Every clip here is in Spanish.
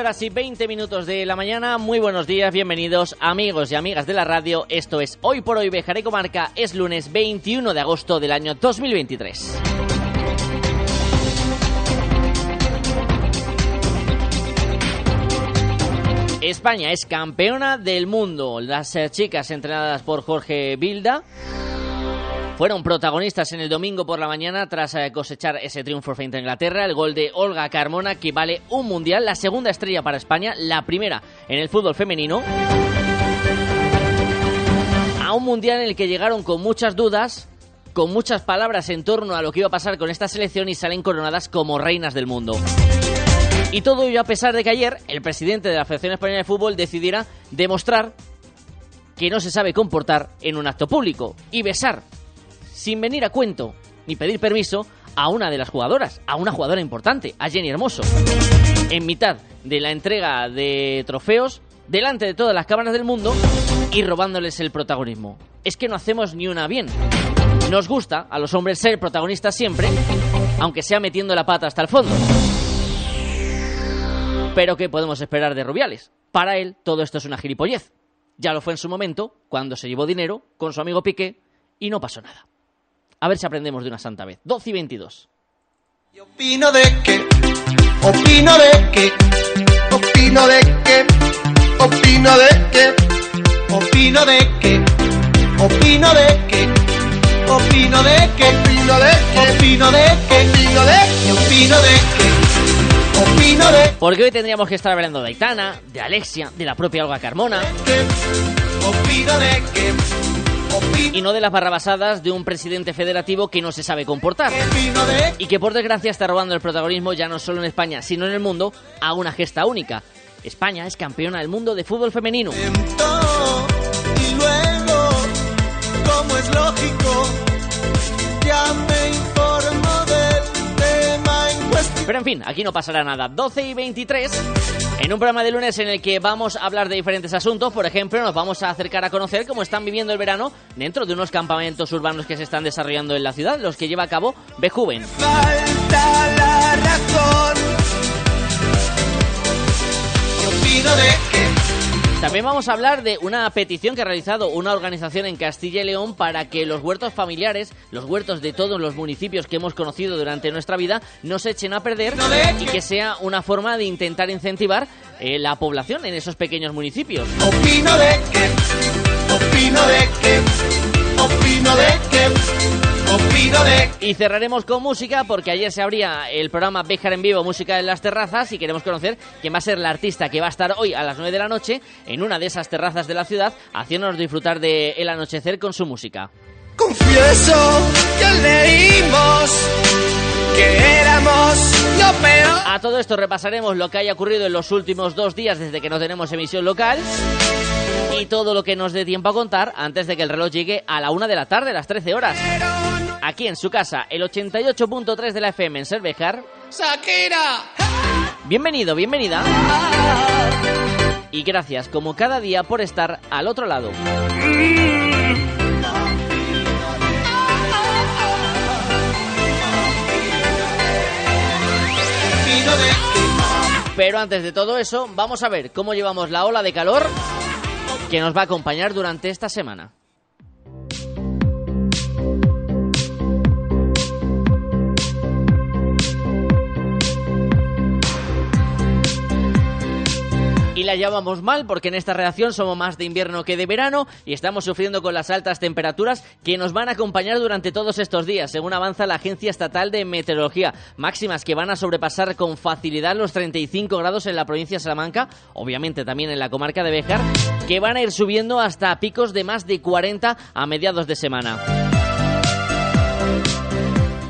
Horas y 20 minutos de la mañana. Muy buenos días, bienvenidos amigos y amigas de la radio. Esto es Hoy por Hoy Bejaré Comarca. Es lunes 21 de agosto del año 2023. España es campeona del mundo. Las eh, chicas entrenadas por Jorge Bilda fueron protagonistas en el domingo por la mañana tras eh, cosechar ese triunfo frente a Inglaterra, el gol de Olga Carmona que vale un mundial, la segunda estrella para España, la primera en el fútbol femenino. A un mundial en el que llegaron con muchas dudas, con muchas palabras en torno a lo que iba a pasar con esta selección y salen coronadas como reinas del mundo. Y todo ello a pesar de que ayer el presidente de la Federación Española de Fútbol decidiera demostrar que no se sabe comportar en un acto público y besar sin venir a cuento ni pedir permiso a una de las jugadoras, a una jugadora importante, a Jenny Hermoso. En mitad de la entrega de trofeos, delante de todas las cámaras del mundo y robándoles el protagonismo. Es que no hacemos ni una bien. Nos gusta a los hombres ser protagonistas siempre, aunque sea metiendo la pata hasta el fondo. Pero ¿qué podemos esperar de Rubiales? Para él todo esto es una gilipollez. Ya lo fue en su momento, cuando se llevó dinero con su amigo Piqué y no pasó nada. A ver si aprendemos de una santa vez. 12 y 22. opino de que, opino de que, opino de que, opino de que, opino de que, opino de que, opino de que, opino de que, opino de que, opino de que, opino de que, opino de Porque hoy tendríamos que estar hablando de Aitana, de Alexia, de la propia Olga Carmona. opino de que, y no de las barrabasadas de un presidente federativo que no se sabe comportar y que por desgracia está robando el protagonismo ya no solo en España, sino en el mundo a una gesta única. España es campeona del mundo de fútbol femenino. Y luego, como es lógico, ya me Pero en fin, aquí no pasará nada. 12 y 23 en un programa de lunes en el que vamos a hablar de diferentes asuntos, por ejemplo, nos vamos a acercar a conocer cómo están viviendo el verano dentro de unos campamentos urbanos que se están desarrollando en la ciudad, los que lleva a cabo Bejuven. Falta la razón. de también vamos a hablar de una petición que ha realizado una organización en Castilla y León para que los huertos familiares, los huertos de todos los municipios que hemos conocido durante nuestra vida, no se echen a perder y que sea una forma de intentar incentivar eh, la población en esos pequeños municipios. Opino de que, opino de que, opino de que. Y cerraremos con música porque ayer se abría el programa Bejar en Vivo, Música en las Terrazas y queremos conocer quién va a ser la artista que va a estar hoy a las 9 de la noche en una de esas terrazas de la ciudad haciéndonos disfrutar del el anochecer con su música. Confieso que leímos que éramos. A todo esto repasaremos lo que haya ocurrido en los últimos dos días desde que no tenemos emisión local y todo lo que nos dé tiempo a contar antes de que el reloj llegue a la una de la tarde, las 13 horas aquí en su casa, el 88.3 de la FM en Cervejar. ¡Shakira! Bienvenido, bienvenida. Y gracias, como cada día, por estar al otro lado. Pero antes de todo eso, vamos a ver cómo llevamos la ola de calor que nos va a acompañar durante esta semana. La llevamos mal porque en esta reacción somos más de invierno que de verano y estamos sufriendo con las altas temperaturas que nos van a acompañar durante todos estos días, según avanza la Agencia Estatal de Meteorología. Máximas que van a sobrepasar con facilidad los 35 grados en la provincia de Salamanca, obviamente también en la comarca de Béjar, que van a ir subiendo hasta picos de más de 40 a mediados de semana.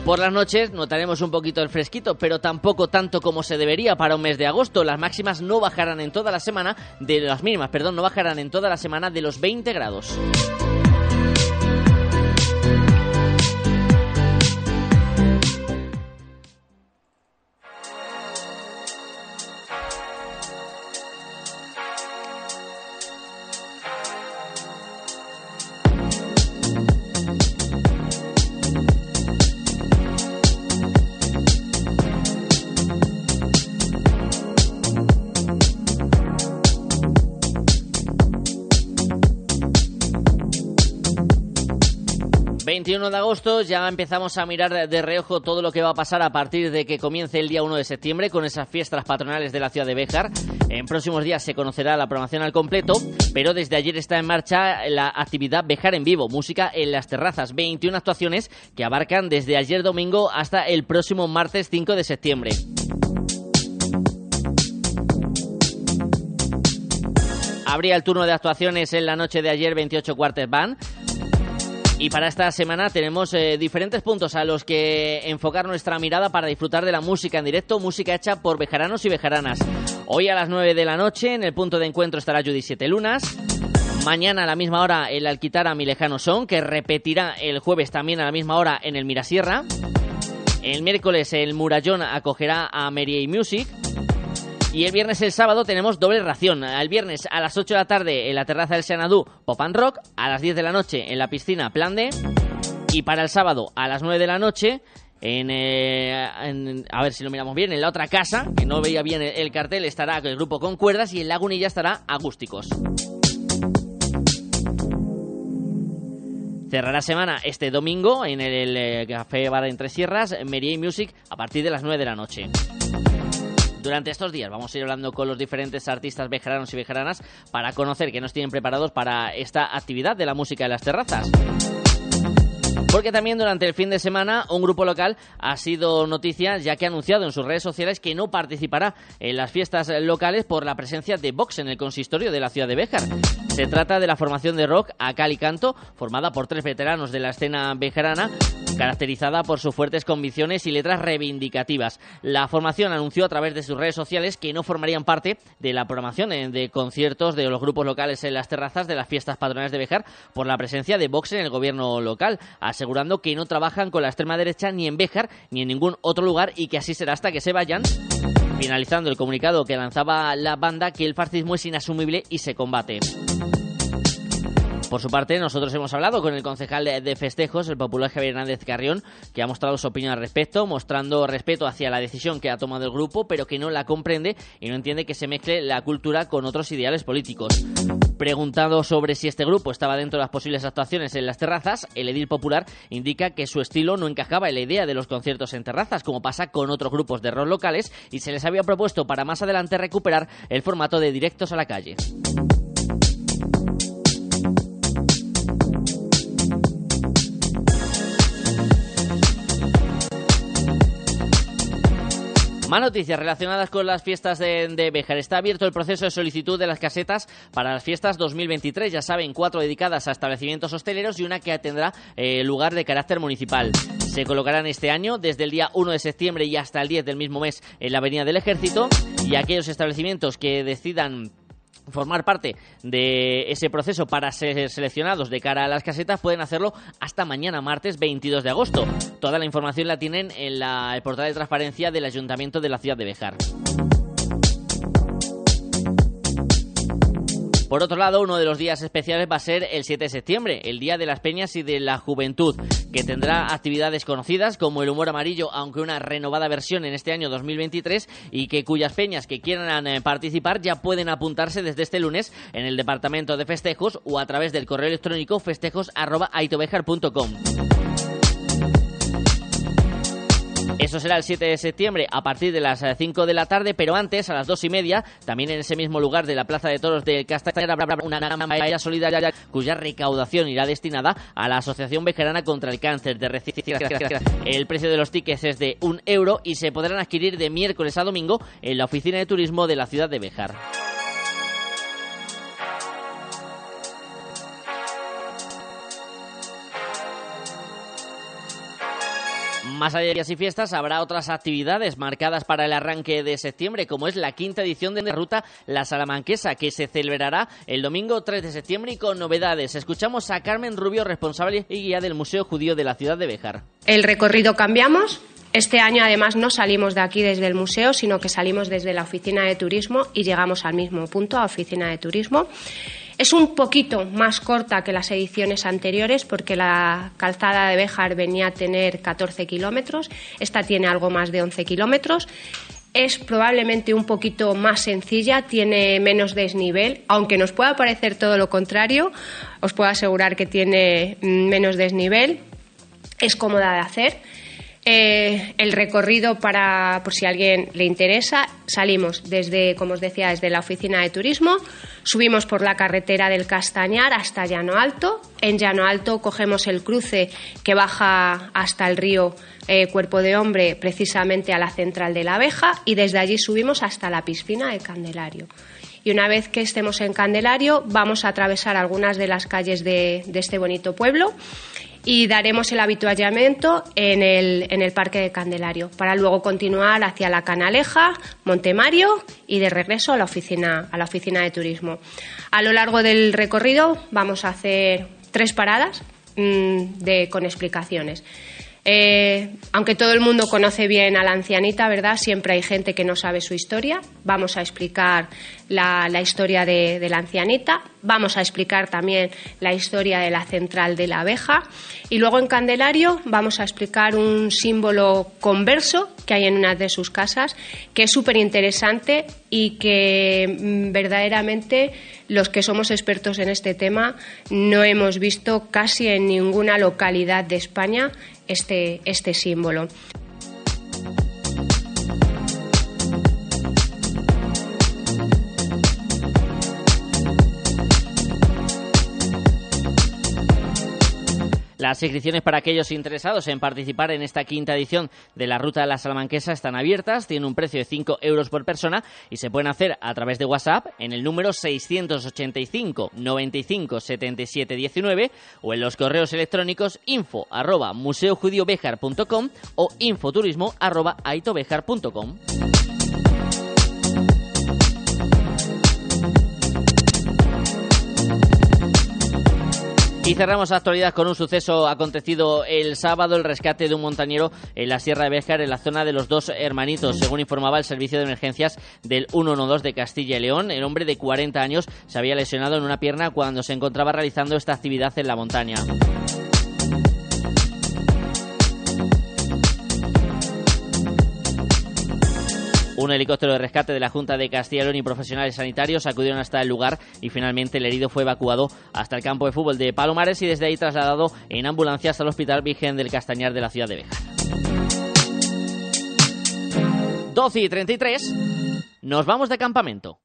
Por las noches notaremos un poquito el fresquito, pero tampoco tanto como se debería para un mes de agosto. Las máximas no bajarán en toda la semana de las mínimas, perdón, no bajarán en toda la semana de los 20 grados. 21 de agosto ya empezamos a mirar de reojo todo lo que va a pasar a partir de que comience el día 1 de septiembre con esas fiestas patronales de la ciudad de Béjar. En próximos días se conocerá la programación al completo, pero desde ayer está en marcha la actividad Béjar en vivo, música en las terrazas, 21 actuaciones que abarcan desde ayer domingo hasta el próximo martes 5 de septiembre. Habría el turno de actuaciones en la noche de ayer 28 cuartes van y para esta semana tenemos eh, diferentes puntos a los que enfocar nuestra mirada para disfrutar de la música en directo, música hecha por bejaranos y bejaranas. Hoy a las 9 de la noche en el punto de encuentro estará Judy Siete Lunas. Mañana a la misma hora el Alquitara Mi Lejano Son, que repetirá el jueves también a la misma hora en el Mirasierra. El miércoles el Murallón acogerá a Mary Music. Y el viernes y el sábado tenemos doble ración. El viernes a las 8 de la tarde en la terraza del Xanadu, Pop and Rock. A las 10 de la noche en la piscina, Plan D. Y para el sábado a las 9 de la noche en, eh, a ver si lo miramos bien, en la otra casa, que no veía bien el, cartel, estará el grupo con cuerdas y en Lagunilla estará Agústicos. Cerrará semana este domingo en el, Café Bar Entre Sierras, Merier Music, a partir de las 9 de la noche. Durante estos días vamos a ir hablando con los diferentes artistas vejeranos y vejeranas para conocer qué nos tienen preparados para esta actividad de la música de las terrazas. Porque también durante el fin de semana un grupo local ha sido noticia ya que ha anunciado en sus redes sociales que no participará en las fiestas locales por la presencia de Vox en el consistorio de la ciudad de Béjar. Se trata de la formación de rock a cal y canto, formada por tres veteranos de la escena bejarana, caracterizada por sus fuertes convicciones y letras reivindicativas. La formación anunció a través de sus redes sociales que no formarían parte de la programación de conciertos de los grupos locales en las terrazas de las fiestas patronales de Béjar por la presencia de Vox en el gobierno local asegurando que no trabajan con la extrema derecha ni en Béjar ni en ningún otro lugar y que así será hasta que se vayan. Finalizando el comunicado que lanzaba la banda que el fascismo es inasumible y se combate. Por su parte, nosotros hemos hablado con el concejal de festejos, el popular Javier Hernández Carrión, que ha mostrado su opinión al respecto, mostrando respeto hacia la decisión que ha tomado el grupo, pero que no la comprende y no entiende que se mezcle la cultura con otros ideales políticos. Preguntado sobre si este grupo estaba dentro de las posibles actuaciones en las terrazas, el edil popular indica que su estilo no encajaba en la idea de los conciertos en terrazas, como pasa con otros grupos de rock locales, y se les había propuesto para más adelante recuperar el formato de directos a la calle. Más noticias relacionadas con las fiestas de, de Béjar. Está abierto el proceso de solicitud de las casetas para las fiestas 2023. Ya saben, cuatro dedicadas a establecimientos hosteleros y una que tendrá eh, lugar de carácter municipal. Se colocarán este año desde el día 1 de septiembre y hasta el 10 del mismo mes en la Avenida del Ejército y aquellos establecimientos que decidan formar parte de ese proceso para ser seleccionados de cara a las casetas pueden hacerlo hasta mañana martes 22 de agosto. Toda la información la tienen en la, el portal de transparencia del Ayuntamiento de la ciudad de Bejar. Por otro lado, uno de los días especiales va a ser el 7 de septiembre, el Día de las Peñas y de la Juventud, que tendrá actividades conocidas como el humor amarillo, aunque una renovada versión en este año 2023, y que cuyas peñas que quieran eh, participar ya pueden apuntarse desde este lunes en el Departamento de Festejos o a través del correo electrónico festejos.aitobejar.com. Eso será el 7 de septiembre a partir de las 5 eh, de la tarde, pero antes, a las 2 y media, también en ese mismo lugar de la Plaza de Toros de Castañera, habrá una campaña solidaria cuya recaudación irá destinada a la Asociación Bejarana contra el Cáncer de El precio de los tickets es de un euro y se podrán adquirir de miércoles a domingo en la oficina de turismo de la ciudad de Bejar. Más allá de días y fiestas, habrá otras actividades marcadas para el arranque de septiembre, como es la quinta edición de la Ruta La Salamanquesa, que se celebrará el domingo 3 de septiembre y con novedades. Escuchamos a Carmen Rubio, responsable y guía del Museo Judío de la ciudad de Béjar. El recorrido cambiamos. Este año, además, no salimos de aquí desde el museo, sino que salimos desde la oficina de turismo y llegamos al mismo punto, a oficina de turismo. Es un poquito más corta que las ediciones anteriores porque la calzada de Béjar venía a tener 14 kilómetros, esta tiene algo más de 11 kilómetros. Es probablemente un poquito más sencilla, tiene menos desnivel, aunque nos pueda parecer todo lo contrario, os puedo asegurar que tiene menos desnivel, es cómoda de hacer eh, el recorrido para, por si a alguien le interesa, salimos desde, como os decía, desde la oficina de turismo, subimos por la carretera del Castañar hasta Llano Alto. En Llano Alto cogemos el cruce que baja hasta el río eh, Cuerpo de Hombre, precisamente a la central de la abeja, y desde allí subimos hasta la piscina de Candelario. Y una vez que estemos en Candelario, vamos a atravesar algunas de las calles de, de este bonito pueblo y daremos el habituallamiento en el, en el Parque de Candelario para luego continuar hacia la Canaleja, Montemario y de regreso a la oficina, a la oficina de turismo. A lo largo del recorrido vamos a hacer tres paradas mm, de, con explicaciones. Eh, aunque todo el mundo conoce bien a la ancianita, ¿verdad? Siempre hay gente que no sabe su historia. Vamos a explicar la, historia de, la ancianita. Vamos a explicar también la historia de la central de la abeja. Y luego en Candelario vamos a explicar un símbolo converso que hay en una de sus casas, que es súper interesante y que mm, verdaderamente los que somos expertos en este tema no hemos visto casi en ninguna localidad de España este, este símbolo. Las inscripciones para aquellos interesados en participar en esta quinta edición de la Ruta de la Salamanquesa están abiertas, tienen un precio de 5 euros por persona y se pueden hacer a través de WhatsApp en el número 685 95 77 19 o en los correos electrónicos info arroba museojudiobejar.com o infoturismo arroba. Y cerramos la actualidad con un suceso acontecido el sábado, el rescate de un montañero en la Sierra de Béjar, en la zona de los dos hermanitos. Según informaba el Servicio de Emergencias del 112 de Castilla y León, el hombre de 40 años se había lesionado en una pierna cuando se encontraba realizando esta actividad en la montaña. Un helicóptero de rescate de la Junta de Castilla y León y profesionales sanitarios acudieron hasta el lugar y finalmente el herido fue evacuado hasta el campo de fútbol de Palomares y desde ahí trasladado en ambulancias al Hospital Virgen del Castañar de la ciudad de Béjar. 12 y 33, nos vamos de campamento.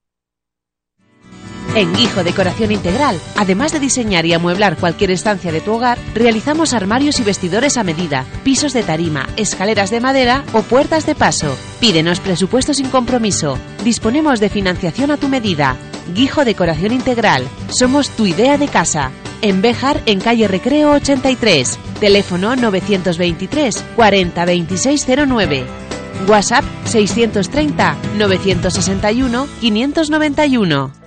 En Guijo Decoración Integral, además de diseñar y amueblar cualquier estancia de tu hogar, realizamos armarios y vestidores a medida, pisos de tarima, escaleras de madera o puertas de paso. Pídenos presupuesto sin compromiso. Disponemos de financiación a tu medida. Guijo Decoración Integral. Somos tu idea de casa. En Béjar, en calle Recreo 83. Teléfono 923 40 2609. WhatsApp 630 961 591.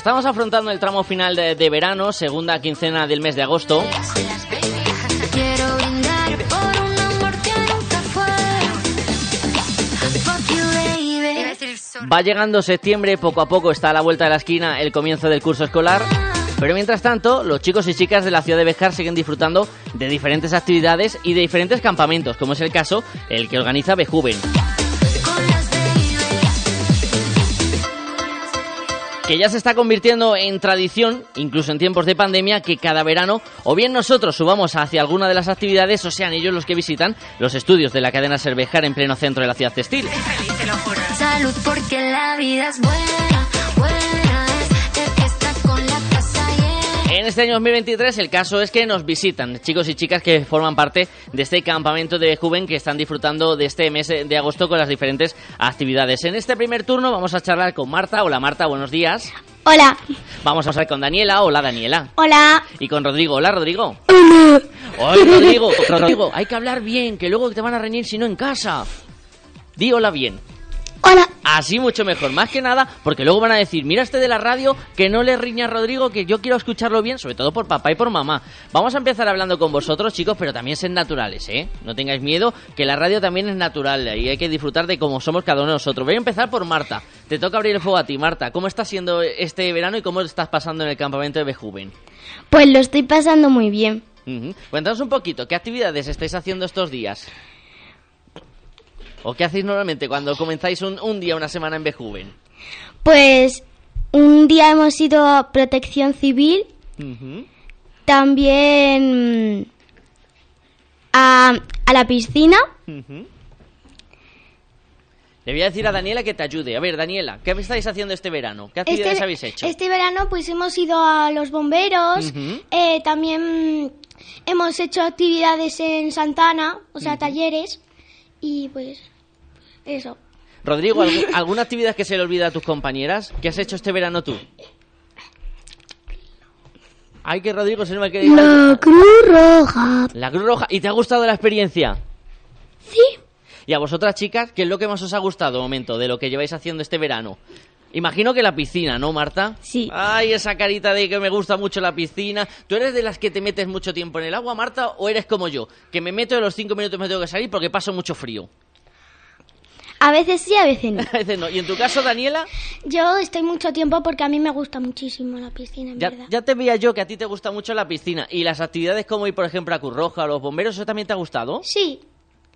Estamos afrontando el tramo final de, verano, segunda quincena del mes de agosto. Va llegando septiembre, poco a poco está a la vuelta de la esquina el comienzo del curso escolar. Pero mientras tanto, los chicos y chicas de la ciudad de Bejar siguen disfrutando de diferentes actividades y de diferentes campamentos, como es el caso el que organiza Bejuven. Que ya se está convirtiendo en tradición, incluso en tiempos de pandemia, que cada verano o bien nosotros subamos hacia alguna de las actividades o sean ellos los que visitan los estudios de la cadena Cervejar en pleno centro de la ciudad textil. Salud porque la vida es buena, este año 2023 el caso es que nos visitan chicos y chicas que forman parte de este campamento de Juven que están disfrutando de este mes de agosto con las diferentes actividades. En este primer turno vamos a charlar con Marta. Hola Marta, buenos días. Hola. Vamos a hablar con Daniela. Hola Daniela. Hola. Y con Rodrigo. Hola Rodrigo. Hola. Rodrigo. Rodrigo, hay que hablar bien, que luego te van a reñir si no en casa. Di hola bien. Hola. Así mucho mejor, más que nada, porque luego van a decir, mira este de la radio, que no le riña a Rodrigo, que yo quiero escucharlo bien, sobre todo por papá y por mamá. Vamos a empezar hablando con vosotros, chicos, pero también sed naturales, ¿eh? No tengáis miedo, que la radio también es natural y hay que disfrutar de cómo somos cada uno de nosotros. Voy a empezar por Marta. Te toca abrir el fuego a ti, Marta. ¿Cómo está siendo este verano y cómo estás pasando en el campamento de Bejuven? Pues lo estoy pasando muy bien. Cuéntanos un poquito, ¿qué actividades estáis haciendo estos días? ¿O qué hacéis normalmente cuando comenzáis un, un día, una semana en Bejuven? Pues un día hemos ido a protección civil, también mm, a, a la piscina. Le voy a decir a Daniela que te ayude. A ver, Daniela, ¿qué estáis haciendo este verano? ¿Qué actividades habéis hecho? este verano pues hemos ido a los bomberos, eh, también mm, hemos hecho actividades en Santana, o sea, talleres, y pues eso. Rodrigo, ¿algu- ¿alguna actividad que se le olvida a tus compañeras? ¿Qué has hecho este verano tú? Ay, que Rodrigo se me queda... La Cruz Roja. La Cruz Roja. ¿Y te ha gustado la experiencia? Sí. Y a vosotras, chicas, ¿qué es lo que más os ha gustado, de momento, de lo que lleváis haciendo este verano? Imagino que la piscina, ¿no, Marta? Sí. Ay, esa carita de que me gusta mucho la piscina. ¿Tú eres de las que te metes mucho tiempo en el agua, Marta, o eres como yo? Que me meto de los cinco minutos me tengo que salir porque paso mucho frío. A veces sí, a veces no. A veces no. ¿Y en tu caso, Daniela? Yo estoy mucho tiempo porque a mí me gusta muchísimo la piscina, en Ya, verdad. ya te veía yo que a ti te gusta mucho la piscina. ¿Y las actividades como ir, por ejemplo, a Cruz Roja o los bomberos, eso también te ha gustado? Sí,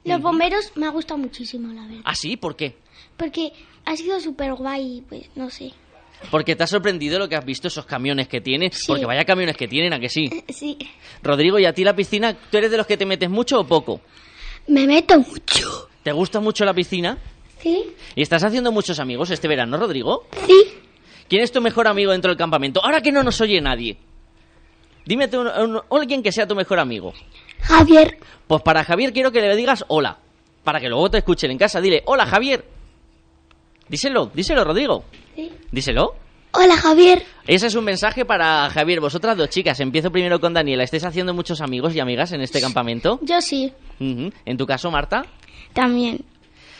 los bomberos me ha gustado muchísimo, la verdad. ¿Ah, sí? ¿Por qué? Porque ha sido súper guay, pues no sé. Porque te ha sorprendido lo que has visto, esos camiones que tienen. Porque vaya camiones que tienen, ¿a que sí? Sí. Rodrigo, ¿y a ti la piscina, tú eres de los que te metes mucho o poco? Me meto mucho. ¿Te gusta mucho la piscina? ¿Sí? ¿Y estás haciendo muchos amigos este verano, Rodrigo? Sí. ¿Quién es tu mejor amigo dentro del campamento? Ahora que no nos oye nadie. Dime tú un- alguien que sea tu mejor amigo. Javier. Pues para Javier quiero que le digas hola. Para que luego te escuchen en casa. Dile, hola Javier. Díselo, díselo, Rodrigo. Sí. Díselo. Hola, Javier. Ese es un mensaje para Javier. Vosotras dos chicas, empiezo primero con Daniela. ¿Estáis haciendo muchos amigos y amigas en este campamento? Yo sí. En tu caso, Marta. También.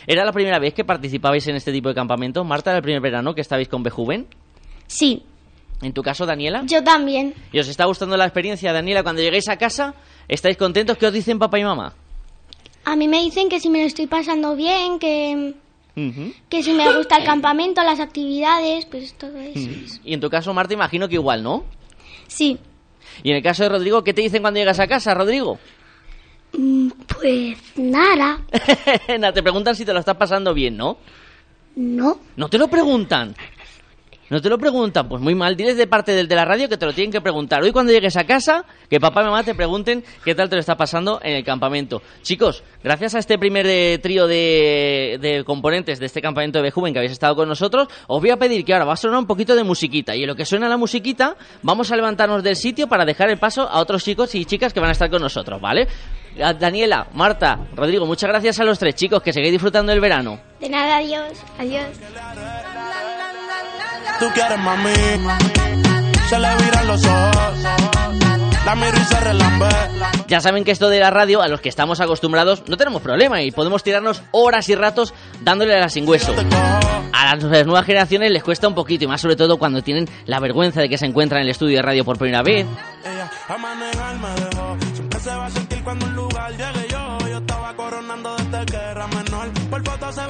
¿Era la primera vez que participabais en este tipo de campamento? Marta, era el primer verano que estabais con Bejuven. Sí. En tu caso, Daniela. Yo también. ¿Y os está gustando la experiencia, Daniela? Cuando lleguéis a casa, ¿estáis contentos? ¿Qué os dicen papá y mamá? A mí me dicen que si me lo estoy pasando bien, que, que si me gusta el campamento, las actividades, pues todo eso. Y en tu caso, Marta, imagino que igual, ¿no? Sí. Y en el caso de Rodrigo, ¿qué te dicen cuando llegas a casa, Rodrigo? Mm, Pues nada, Nada, te preguntan si te lo estás pasando bien, ¿no? no. No te lo preguntan. No te lo preguntan, pues muy mal. Diles de parte del de la radio que te lo tienen que preguntar. Hoy cuando llegues a casa, que papá y mamá te pregunten qué tal te lo está pasando en el campamento. Chicos, gracias a este primer eh, trío de, componentes de este campamento de Bejuven que habéis estado con nosotros, os voy a pedir que ahora va a sonar un poquito de musiquita. Y en lo que suena la musiquita, vamos a levantarnos del sitio para dejar el paso a otros chicos y chicas que van a estar con nosotros, ¿vale? Daniela, Marta, Rodrigo, muchas gracias a los tres chicos, que seguís disfrutando del verano. De nada, adiós. Adiós. Tú quieres mami, se le viran los ojos, la miro y se relambe. Ya saben que esto de la radio, a los que estamos acostumbrados, no tenemos problema y podemos tirarnos horas y ratos dándole a la sin hueso. A las nuevas generaciones les cuesta un poquito y más sobre todo cuando tienen la vergüenza de que se encuentran en el estudio de radio por primera vez. Ella a manejar me dejó, siempre se va a sentir cuando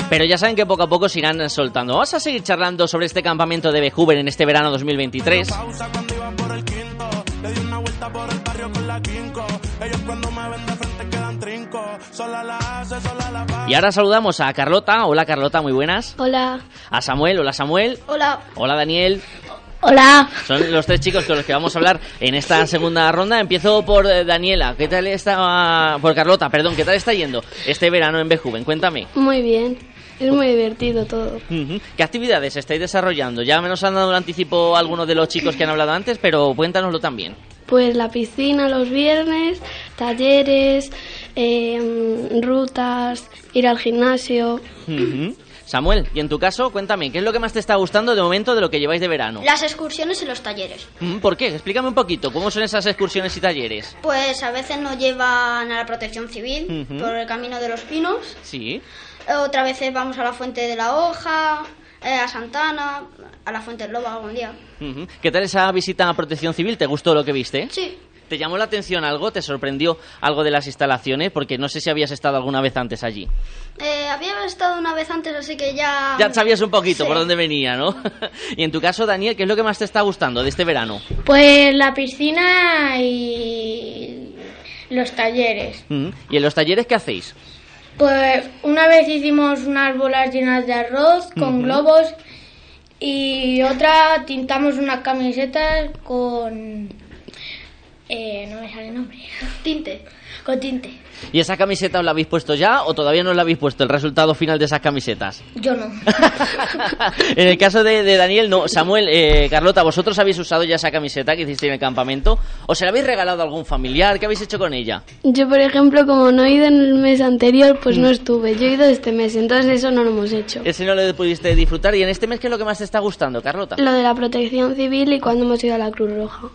Pero ya saben que poco a poco se irán soltando. Vamos a seguir charlando sobre este campamento de Bejuven en este verano 2023. Pausa cuando iba por el quinto, le di una vuelta por el barrio con la quinco. Ellos cuando me ven de frente quedan trinco, sola la hace, sola la va. Y ahora saludamos a Carlota. Hola Carlota, muy buenas. Hola. A Samuel. Hola Samuel. Hola. Hola Daniel. Hola. Son los tres chicos con los que vamos a hablar en esta segunda ronda. Empiezo por eh, Daniela. ¿Qué tal está... Por Carlota, perdón. ¿Qué tal está yendo este verano en Bejuven? Cuéntame. Muy bien. Es muy divertido todo. ¿Qué actividades estáis desarrollando? Ya me nos han dado un anticipo algunos de los chicos que han hablado antes, pero cuéntanoslo también. Pues la piscina los viernes, talleres, eh, rutas, ir al gimnasio. Ujú. Samuel, y en tu caso, cuéntame, ¿qué es lo que más te está gustando de momento de lo que lleváis de verano? Las excursiones y los talleres. Mm, ¿Por qué? Explícame un poquito, ¿cómo son esas excursiones y talleres? Pues a veces nos llevan a la protección civil por el camino de los pinos. Sí. Otras veces vamos a la fuente de la hoja, eh, a Santana, a la fuente lobo algún día. ¿Qué tal esa visita a Protección Civil? ¿Te gustó lo que viste? Sí. ¿Te llamó la atención algo? ¿Te sorprendió algo de las instalaciones? Porque no sé si habías estado alguna vez antes allí. Eh, había estado una vez antes, así que ya... Ya sabías un poquito Sí. por dónde venía, ¿no? y en tu caso, Daniel, ¿qué es lo que más te está gustando de este verano? Pues la piscina y los talleres. Ujú. ¿Y en los talleres qué hacéis? Pues una vez hicimos unas bolas llenas de arroz con globos y otra tintamos unas camisetas con... Eh, no me sale el nombre. Tinte. Con tinte. ¿Y esa camiseta os la habéis puesto ya o todavía no os la habéis puesto el resultado final de esas camisetas? Yo no. en el caso de, de Daniel, no. Samuel, eh, Carlota, ¿vosotros habéis usado ya esa camiseta que hiciste en el campamento? ¿O se la habéis regalado a algún familiar? ¿Qué habéis hecho con ella? Yo, por ejemplo, como no he ido en el mes anterior, pues no estuve. Yo he ido este mes, entonces eso no lo hemos hecho. Ese no lo pudiste disfrutar. ¿Y en este mes qué es lo que más te está gustando, Carlota? Lo de la protección civil y cuando hemos ido a la Cruz Roja.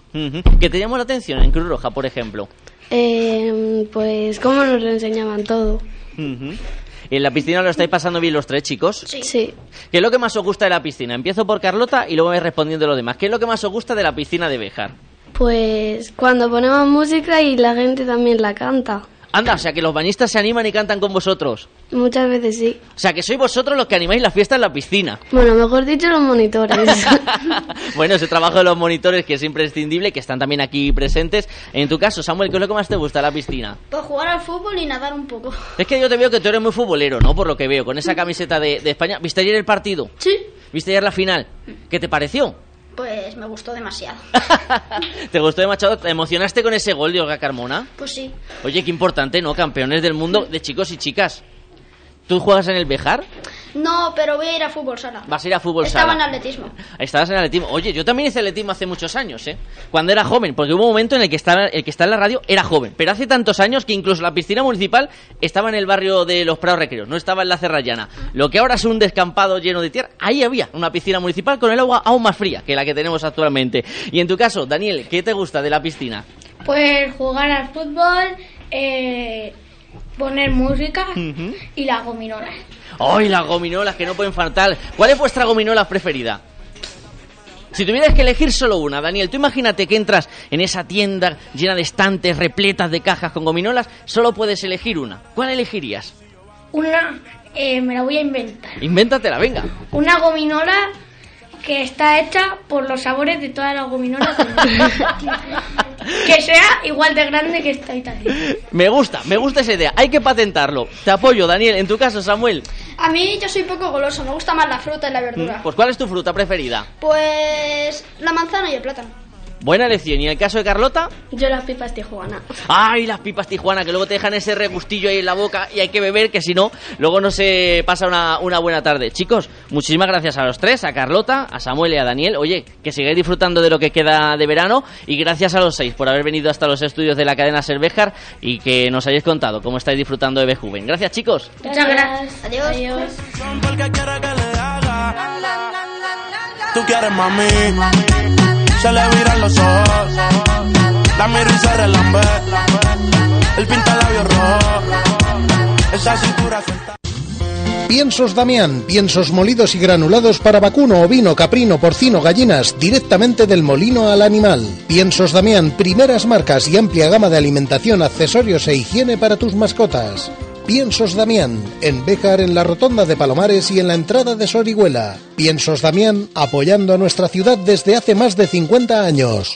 ¿Qué te llamó la atención en Cruz Roja, por ejemplo? Eh, pues, ¿cómo nos lo enseñaban todo? ¿Y en la piscina lo estáis pasando bien los tres chicos? Sí. ¿Qué es lo que más os gusta de la piscina? Empiezo por Carlota y luego vais respondiendo lo demás. ¿Qué es lo que más os gusta de la piscina de Béjar? Pues cuando ponemos música y la gente también la canta. Anda, o sea que los bañistas se animan y cantan con vosotros. Muchas veces sí. O sea que sois vosotros los que animáis la fiesta en la piscina. Bueno, mejor dicho, los monitores. Bueno, ese trabajo de los monitores que es imprescindible, que están también aquí presentes. En tu caso, Samuel, ¿qué es lo que más te gusta de la piscina? Pues jugar al fútbol y nadar un poco. Es que yo te veo que tú eres muy futbolero, ¿no? Por lo que veo, con esa camiseta de, de España. ¿Viste ayer el partido? Sí. ¿Viste ayer la final? ¿Qué te pareció? Pues me gustó demasiado. ¿Te gustó demasiado? ¿Te emocionaste con ese gol de Olga Carmona? Pues sí. Oye, qué importante, ¿no? Campeones del mundo de chicos y chicas. ¿Tú juegas en el Bejar? No, pero voy a ir a fútbol sala. Vas a ir a fútbol Estaba sala. en atletismo. Estabas en atletismo. Oye, yo también hice atletismo hace muchos años, ¿eh? Cuando era joven, porque hubo un momento en el que está, el que está en la radio era joven. Pero hace tantos años que incluso la piscina municipal estaba en el barrio de los Prados Recreos, no estaba en la Cerrallana. Lo que ahora es un descampado lleno de tierra, ahí había una piscina municipal con el agua aún más fría que la que tenemos actualmente. Y en tu caso, Daniel, ¿qué te gusta de la piscina? Pues jugar al fútbol, eh, poner música y las gominolas. ¡Ay, las gominolas que no pueden faltar! ¿Cuál es vuestra gominola preferida? Si tuvieras que elegir solo una, Daniel, tú imagínate que entras en esa tienda llena de estantes repletas de cajas con gominolas, solo puedes elegir una. ¿Cuál elegirías? Una, eh, me la voy a inventar. Invéntatela, venga. Una gominola que está hecha por los sabores de todas las gominolas que sea igual de grande que esta Italia. Me gusta, me gusta esa idea. Hay que patentarlo. Te apoyo, Daniel. En tu caso, Samuel. A mí yo soy poco goloso, me gusta más la fruta y la verdura. Pues ¿cuál es tu fruta preferida? Pues la manzana y el plátano. Buena elección. ¿Y en el caso de Carlota? Yo las pipas Tijuana. ¡Ay, las pipas Tijuana! Que luego te dejan ese regustillo ahí en la boca y hay que beber, que si no, luego no se pasa una, una buena tarde. Chicos, muchísimas gracias a los tres, a Carlota, a Samuel y a Daniel. Oye, que sigáis disfrutando de lo que queda de verano y gracias a los seis por haber venido hasta los estudios de la cadena Cervejar y que nos hayáis contado cómo estáis disfrutando de Bejuven. Gracias, chicos. Muchas gracias. Adiós. Haga. Tú quieres mami. Se le viran los ojos. La miro y se relambe. El pinta labios rojo. Esa cintura suelta. Piensos Damián, piensos molidos y granulados para vacuno, ovino, caprino, porcino, gallinas, directamente del molino al animal. Piensos Damián, primeras marcas y amplia gama de alimentación, accesorios e higiene para tus mascotas. Piensos Damián, en Béjar, en la Rotonda de Palomares y en la entrada de Sorihuela. Piensos Damián, apoyando a nuestra ciudad desde hace más de 50 años.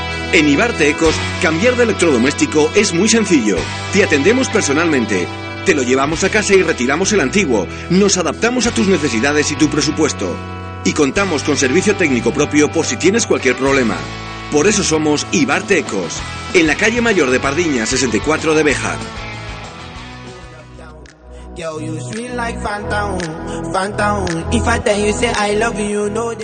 En Ibarte Ecos, cambiar de electrodoméstico es muy sencillo. Te atendemos personalmente. Te lo llevamos a casa y retiramos el antiguo. Nos adaptamos a tus necesidades y tu presupuesto. Y contamos con servicio técnico propio por si tienes cualquier problema. Por eso somos Ibarte Ecos, en la calle Mayor de Pardiña 64 de Bejar.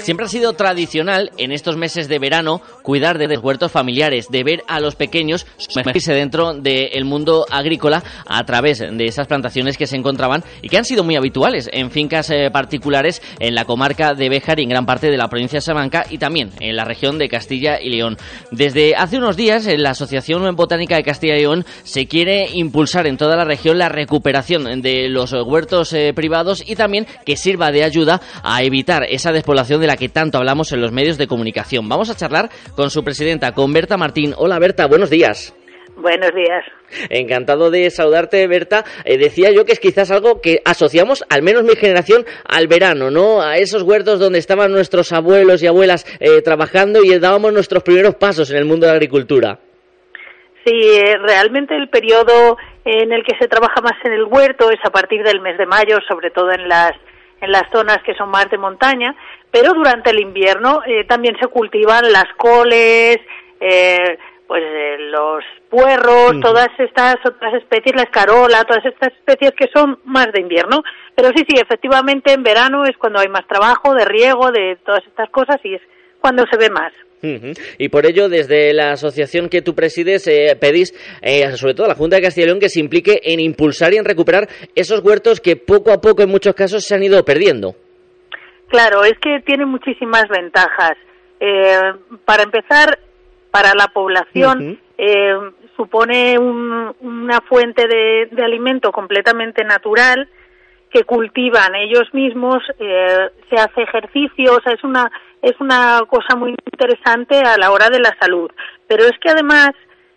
Siempre ha sido tradicional en estos meses de verano cuidar de los huertos familiares, de ver a los pequeños sumergirse dentro del mundo agrícola a través de esas plantaciones que se encontraban y que han sido muy habituales en fincas eh, particulares en la comarca de Béjar y en gran parte de la provincia de Salamanca y también en la región de Castilla y León. Desde hace unos días en la Asociación Botánica de Castilla y León se quiere impulsar en toda la región la recuperación de los huertos eh, privados y también que sirva de ayuda a evitar esa despoblación de la que tanto hablamos en los medios de comunicación. Vamos a charlar con su presidenta, con Berta Martín. Hola Berta, buenos días. Buenos días. Encantado de saludarte, Berta. Eh, decía yo que es quizás algo que asociamos, al menos mi generación, al verano, ¿no? A esos huertos donde estaban nuestros abuelos y abuelas eh, trabajando y dábamos nuestros primeros pasos en el mundo de la agricultura. Sí, eh, realmente el periodo en el que se trabaja más en el huerto es a partir del mes de mayo, sobre todo en las en las zonas que son más de montaña, pero durante el invierno también se cultivan las coles, eh, pues eh, los puerros, todas estas otras especies, la escarola, todas estas especies que son más de invierno. Pero sí, sí, efectivamente en verano es cuando hay más trabajo de riego, de todas estas cosas y es cuando se ve más. Y por ello, desde la asociación que tú presides, eh, pedís, eh, sobre todo a la Junta de Castilla y León, que se implique en impulsar y en recuperar esos huertos que poco a poco, en muchos casos, se han ido perdiendo. Claro, es que tiene muchísimas ventajas. para empezar, para la población eh, supone una fuente de, alimento completamente natural que cultivan ellos mismos, eh, se hace ejercicio, o sea, es una, es una cosa muy interesante a la hora de la salud. Pero es que además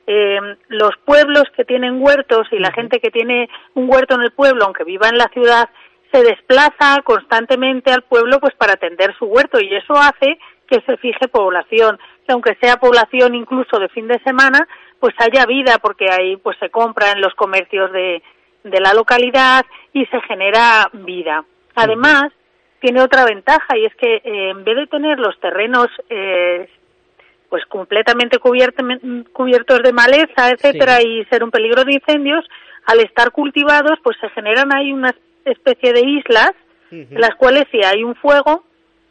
eh, los pueblos que tienen huertos y la gente que tiene un huerto en el pueblo, aunque viva en la ciudad, se desplaza constantemente al pueblo pues para atender su huerto. Y eso hace que se fije población. Aunque sea población incluso de fin de semana, pues haya vida porque ahí pues se compra en los comercios de, de la localidad y se genera vida. Además, tiene otra ventaja y es que eh, en vez de tener los terrenos eh, pues completamente cubiertos de maleza, etcétera, y ser un peligro de incendios, al estar cultivados, pues se generan ahí una especie de islas, en las cuales si hay un fuego,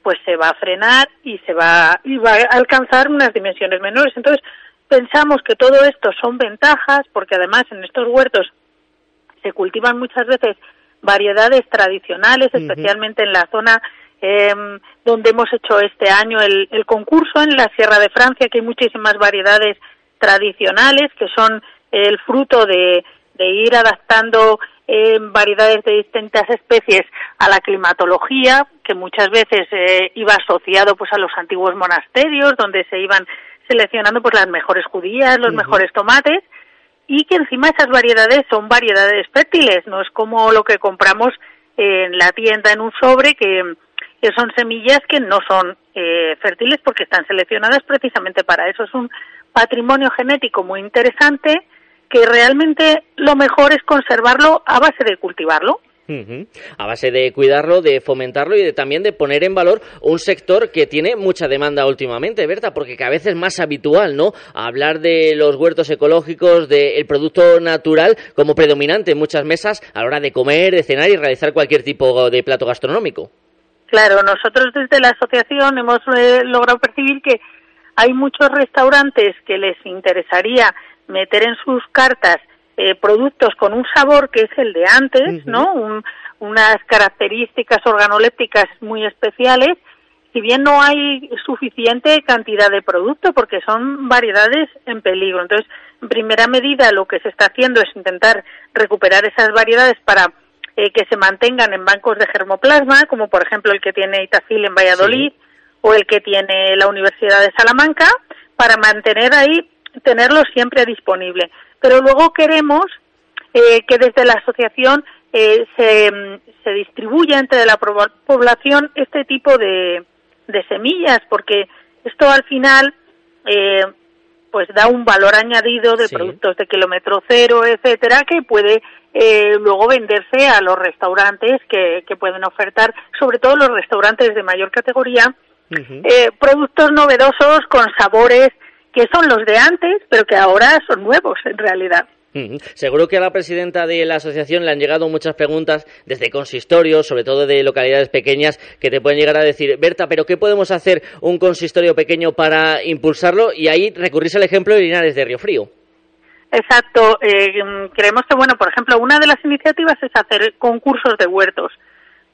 pues se va a frenar y se va, y va a alcanzar unas dimensiones menores. Entonces, pensamos que todo esto son ventajas, porque además en estos huertos se cultivan muchas veces variedades tradicionales, especialmente en la zona em, donde hemos hecho este año el, el, concurso, en la Sierra de Francia, que hay muchísimas variedades tradicionales que son el fruto de, de ir adaptando variedades de distintas especies a la climatología, que muchas veces eh, iba asociado pues a los antiguos monasterios, donde se iban seleccionando pues las mejores judías, los mejores tomates, y que encima esas variedades son variedades fértiles, no es como lo que compramos en la tienda en un sobre que, que son semillas que no son eh, fértiles porque están seleccionadas precisamente para eso. Es un patrimonio genético muy interesante que realmente lo mejor es conservarlo a base de cultivarlo. A base de cuidarlo, de fomentarlo y de también de poner en valor un sector que tiene mucha demanda últimamente, ¿verdad? Porque cada vez es más habitual, ¿no? Hablar de los huertos ecológicos, del producto natural como predominante en muchas mesas a la hora de comer, de cenar y realizar cualquier tipo de plato gastronómico. Claro, nosotros desde la asociación hemos eh, logrado percibir que hay muchos restaurantes que les interesaría meter en sus cartas eh, productos con un sabor que es el de antes, ¿no? unas características organolépticas muy especiales si bien no hay suficiente cantidad de producto, porque son variedades en peligro. Entonces, en primera medida, lo que se está haciendo es intentar recuperar esas variedades para eh, que se mantengan en bancos de germoplasma, como por ejemplo el que tiene Itacil en Valladolid o el que tiene la Universidad de Salamanca, para mantener ahí, tenerlo siempre disponible. Pero luego queremos eh, que desde la asociación eh, se, se distribuya entre la población este tipo de, de semillas, porque esto al final eh, pues da un valor añadido de productos de kilómetro cero, etcétera, que puede eh, luego venderse a los restaurantes que, que pueden ofertar, sobre todo los restaurantes de mayor categoría, eh, productos novedosos con sabores que son los de antes, pero que ahora son nuevos en realidad. Seguro que a la presidenta de la asociación le han llegado muchas preguntas desde consistorios, sobre todo de localidades pequeñas, que te pueden llegar a decir, Berta, pero ¿qué podemos hacer un consistorio pequeño para impulsarlo? Y ahí recurrirse al ejemplo de Linares de Río Frío. Exacto. Eh, creemos que, bueno, por ejemplo, una de las iniciativas es hacer concursos de huertos,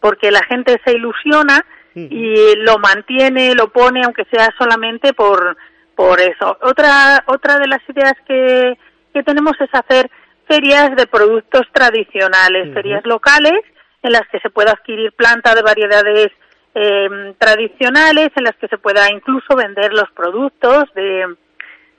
porque la gente se ilusiona y lo mantiene, lo pone, aunque sea solamente por, por eso. Otra, otra de las ideas que, que tenemos es hacer ferias de productos tradicionales, ferias locales en las que se pueda adquirir planta de variedades eh, tradicionales, en las que se pueda incluso vender los productos de,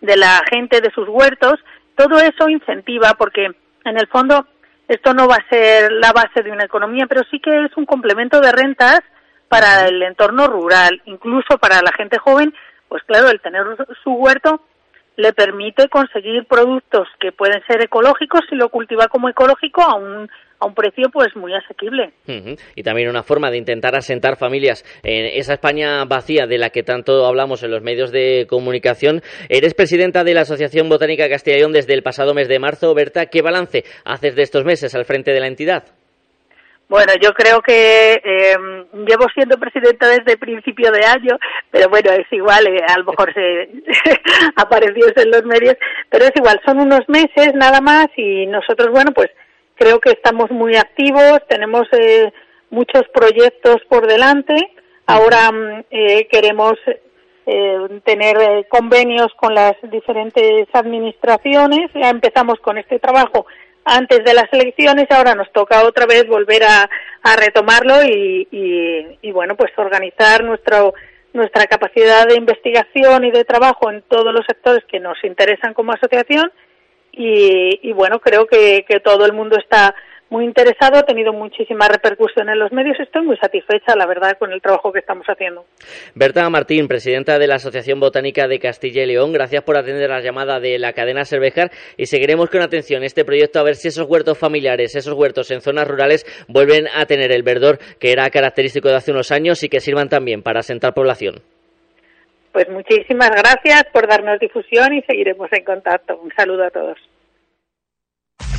de la gente de sus huertos. Todo eso incentiva porque en el fondo esto no va a ser la base de una economía, pero sí que es un complemento de rentas para el entorno rural, incluso para la gente joven, pues claro, el tener su huerto le permite conseguir productos que pueden ser ecológicos si lo cultiva como ecológico a un a un precio pues muy asequible. Y también una forma de intentar asentar familias en esa España vacía de la que tanto hablamos en los medios de comunicación. Eres presidenta de la Asociación Botánica León desde el pasado mes de marzo. Berta, ¿qué balance haces de estos meses al frente de la entidad? Bueno, yo creo que eh, llevo siendo presidenta desde principio de año, pero bueno, es igual, eh, a lo mejor se apareció en los medios, pero es igual, son unos meses nada más y nosotros, bueno, pues creo que estamos muy activos, tenemos eh, muchos proyectos por delante, ahora mm, eh, queremos eh, tener eh, convenios con las diferentes administraciones, ya empezamos con este trabajo antes de las elecciones, ahora nos toca otra vez volver a, retomarlo y, y, y, bueno, pues organizar nuestro, nuestra capacidad de investigación y de trabajo en todos los sectores que nos interesan como asociación y, y bueno, creo que, que todo el mundo está muy interesado, ha tenido muchísima repercusión en los medios. Estoy muy satisfecha, la verdad, con el trabajo que estamos haciendo. Berta Martín, presidenta de la Asociación Botánica de Castilla y León, gracias por atender la llamada de la cadena Cervejar y seguiremos con atención este proyecto a ver si esos huertos familiares, esos huertos en zonas rurales vuelven a tener el verdor que era característico de hace unos años y que sirvan también para asentar población. Pues muchísimas gracias por darnos difusión y seguiremos en contacto. Un saludo a todos.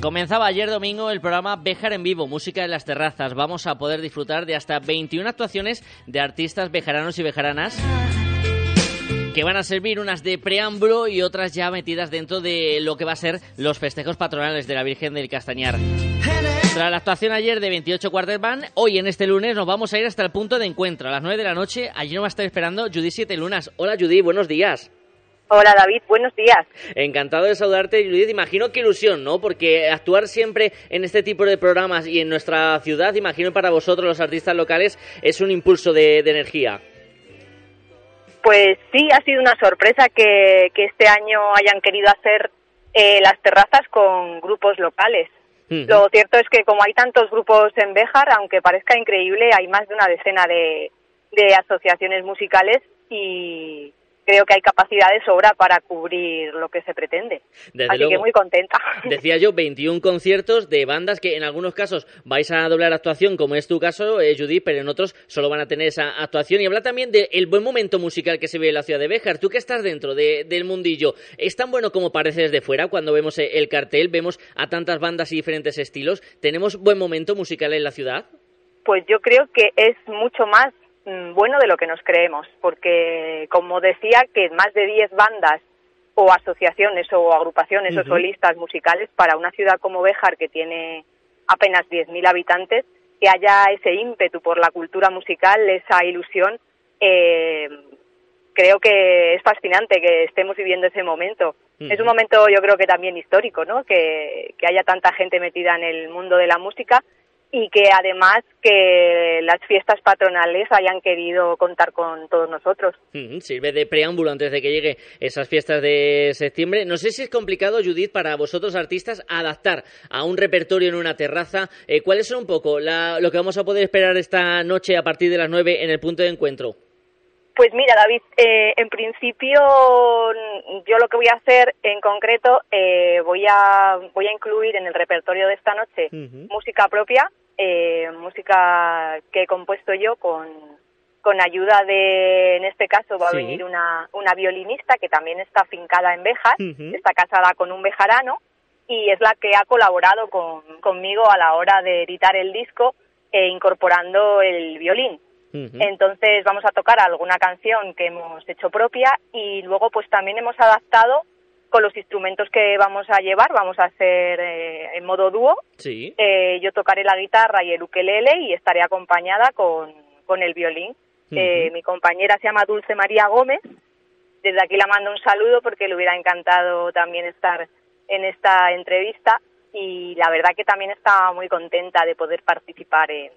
Comenzaba ayer domingo el programa Bejar en Vivo, música en las terrazas. Vamos a poder disfrutar de hasta 21 actuaciones de artistas bejaranos y bejaranas que van a servir unas de preámbulo y otras ya metidas dentro de lo que va a ser los festejos patronales de la Virgen del Castañar. Tras la actuación ayer de 28 Quartet Band, hoy en este lunes nos vamos a ir hasta el punto de encuentro. A las 9 de la noche, allí nos va a estar esperando Judy Siete Lunas. Hola Judy, buenos días. Hola David, buenos días. Encantado de saludarte, Judith. Imagino que ilusión, ¿no? Porque actuar siempre en este tipo de programas y en nuestra ciudad, imagino para vosotros los artistas locales, es un impulso de, de energía. Pues sí, ha sido una sorpresa que, que este año hayan querido hacer eh, las terrazas con grupos locales. Lo cierto es que como hay tantos grupos en Béjar, aunque parezca increíble, hay más de una decena de, de asociaciones musicales y, creo que hay capacidad de sobra para cubrir lo que se pretende. Desde Así que muy contenta. Decía yo, 21 conciertos de bandas que en algunos casos vais a doblar actuación, como es tu caso, eh, Judith, pero en otros solo van a tener esa actuación. Y habla también del buen momento musical que se ve en la ciudad de Béjar. Tú que estás dentro de- del mundillo, ¿es tan bueno como parece desde fuera cuando vemos eh, el cartel? Vemos a tantas bandas y diferentes estilos. ¿Tenemos buen momento musical en la ciudad? Pues yo creo que es mucho más bueno de lo que nos creemos, porque como decía que más de 10 bandas o asociaciones o agrupaciones o solistas musicales para una ciudad como Béjar que tiene apenas 10.000 habitantes, que haya ese ímpetu por la cultura musical, esa ilusión, eh, creo que es fascinante que estemos viviendo ese momento. Es un momento yo creo que también histórico, ¿no? Que, que haya tanta gente metida en el mundo de la música y que además que las fiestas patronales hayan querido contar con todos nosotros. Ujú, Sirve de preámbulo antes de que llegue esas fiestas de septiembre. No sé si es complicado, Judith, para vosotros artistas adaptar a un repertorio en una terraza. Eh, ¿Cuáles son un poco la- lo que vamos a poder esperar esta noche a partir de las 9 en el punto de encuentro? Pues mira, David, eh, en principio mm, yo lo que voy a hacer en concreto, eh, voy a voy a incluir en el repertorio de esta noche música propia, eh, música que he compuesto yo con, con ayuda de, en este caso va Sí. a venir una, una violinista que también está afincada en Béjar, Ujú. está casada con un bejarano y es la que ha colaborado con, conmigo a la hora de editar el disco eh, incorporando el violín. Entonces vamos a tocar alguna canción que hemos hecho propia y luego pues también hemos adaptado con los instrumentos que vamos a llevar, vamos a hacer eh, en modo dúo. Sí. Eh, yo tocaré la guitarra y el ukelele y estaré acompañada con, con el violín. Eh, mi compañera se llama Dulce María Gómez. Desde aquí la mando un saludo porque le hubiera encantado también estar en esta entrevista y la verdad que también estaba muy contenta de poder participar en,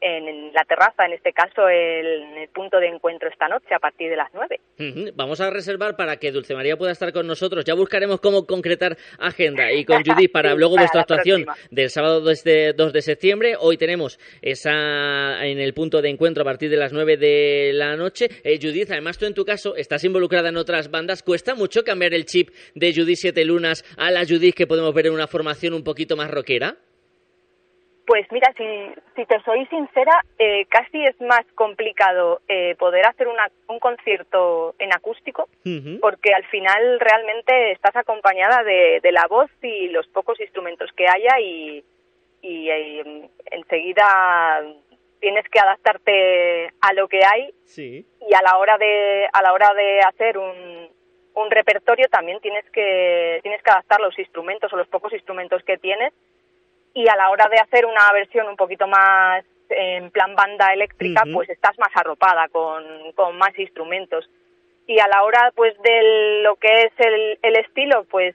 en, la terraza, en este caso el, en el punto de encuentro esta noche a partir de las nueve. Ujú, Vamos a reservar para que Dulce María pueda estar con nosotros. Ya buscaremos cómo concretar agenda y con Judith para Sí, luego para vuestra actuación próxima. del sábado 2 de, 2 de septiembre. Hoy tenemos esa en el punto de encuentro a partir de las 9 de la noche. Eh, Judith, además tú en tu caso estás involucrada en otras bandas. ¿Cuesta mucho cambiar el chip de Judith Siete Lunas a la Judith que podemos ver en una formación un poquito más rockera? Pues mira, si, si te soy sincera, eh, casi es más complicado eh, poder hacer una, un concierto en acústico porque al final realmente estás acompañada de, de la voz y los pocos instrumentos que haya y, y, eh, enseguida tienes que adaptarte a lo que hay Sí. y a la hora de a la hora de hacer un, un repertorio también tienes que tienes que adaptar los instrumentos o los pocos instrumentos que tienes y a la hora de hacer una versión un poquito más en plan banda eléctrica pues estás más arropada con, con más instrumentos. Y a la hora pues de lo que es el, el estilo pues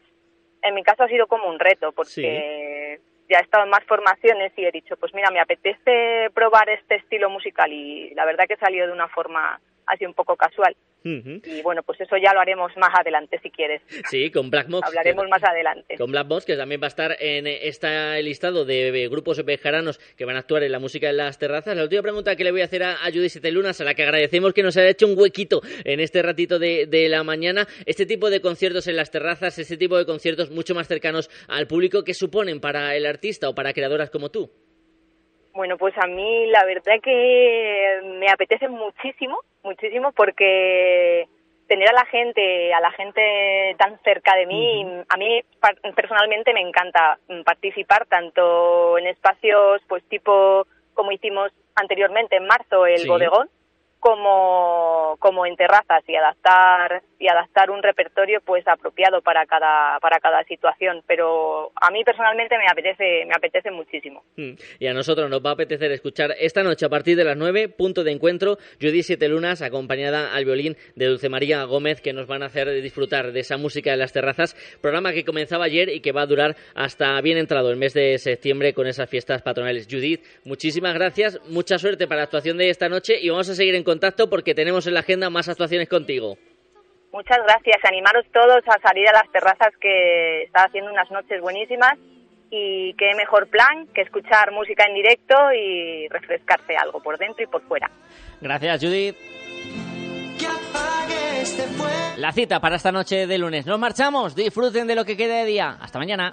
en mi caso ha sido como un reto porque ya he estado en más formaciones y he dicho pues mira me apetece probar este estilo musical y la verdad que salió de una forma así un poco casual y bueno pues eso ya lo haremos más adelante si quieres Sí, con Black Mox. hablaremos que- más adelante Con Black Box, que también va a estar en este listado de eh, grupos bejaranos que van a actuar en la música en las terrazas. La última pregunta que le voy a hacer a, a Judy Lunas, a la que agradecemos que nos haya hecho un huequito en este ratito de, de la mañana. Este tipo de conciertos en las terrazas, este tipo de conciertos mucho más cercanos al público, ¿qué suponen para el artista o para creadoras como tú? Bueno, pues a mí la verdad que me apetece muchísimo, muchísimo, porque tener a la gente, a la gente tan cerca de mí, a mí personalmente me encanta mm, participar tanto en espacios, pues tipo como hicimos anteriormente en marzo el Sí. bodegón, como, como en terrazas y adaptar y adaptar un repertorio pues apropiado para cada para cada situación pero a mí personalmente me apetece me apetece muchísimo Mm. Y a nosotros nos va a apetecer escuchar esta noche a partir de las 9, punto de encuentro, Judy Siete Lunas, acompañada al violín de Dulce María Gómez, que nos van a hacer disfrutar de esa música en las terrazas. Programa que comenzaba ayer y que va a durar hasta bien entrado el mes de septiembre con esas fiestas patronales. Judith, muchísimas gracias, mucha suerte para la actuación de esta noche y vamos a seguir en contacto porque tenemos en la agenda más actuaciones contigo. Muchas gracias. Animaros todos a salir a las terrazas que está haciendo unas noches buenísimas y qué mejor plan que escuchar música en directo y refrescarse algo por dentro y por fuera. Gracias, Judith. fue. La cita para esta noche de lunes. Nos marchamos. Disfruten de lo que quede de día. Hasta mañana.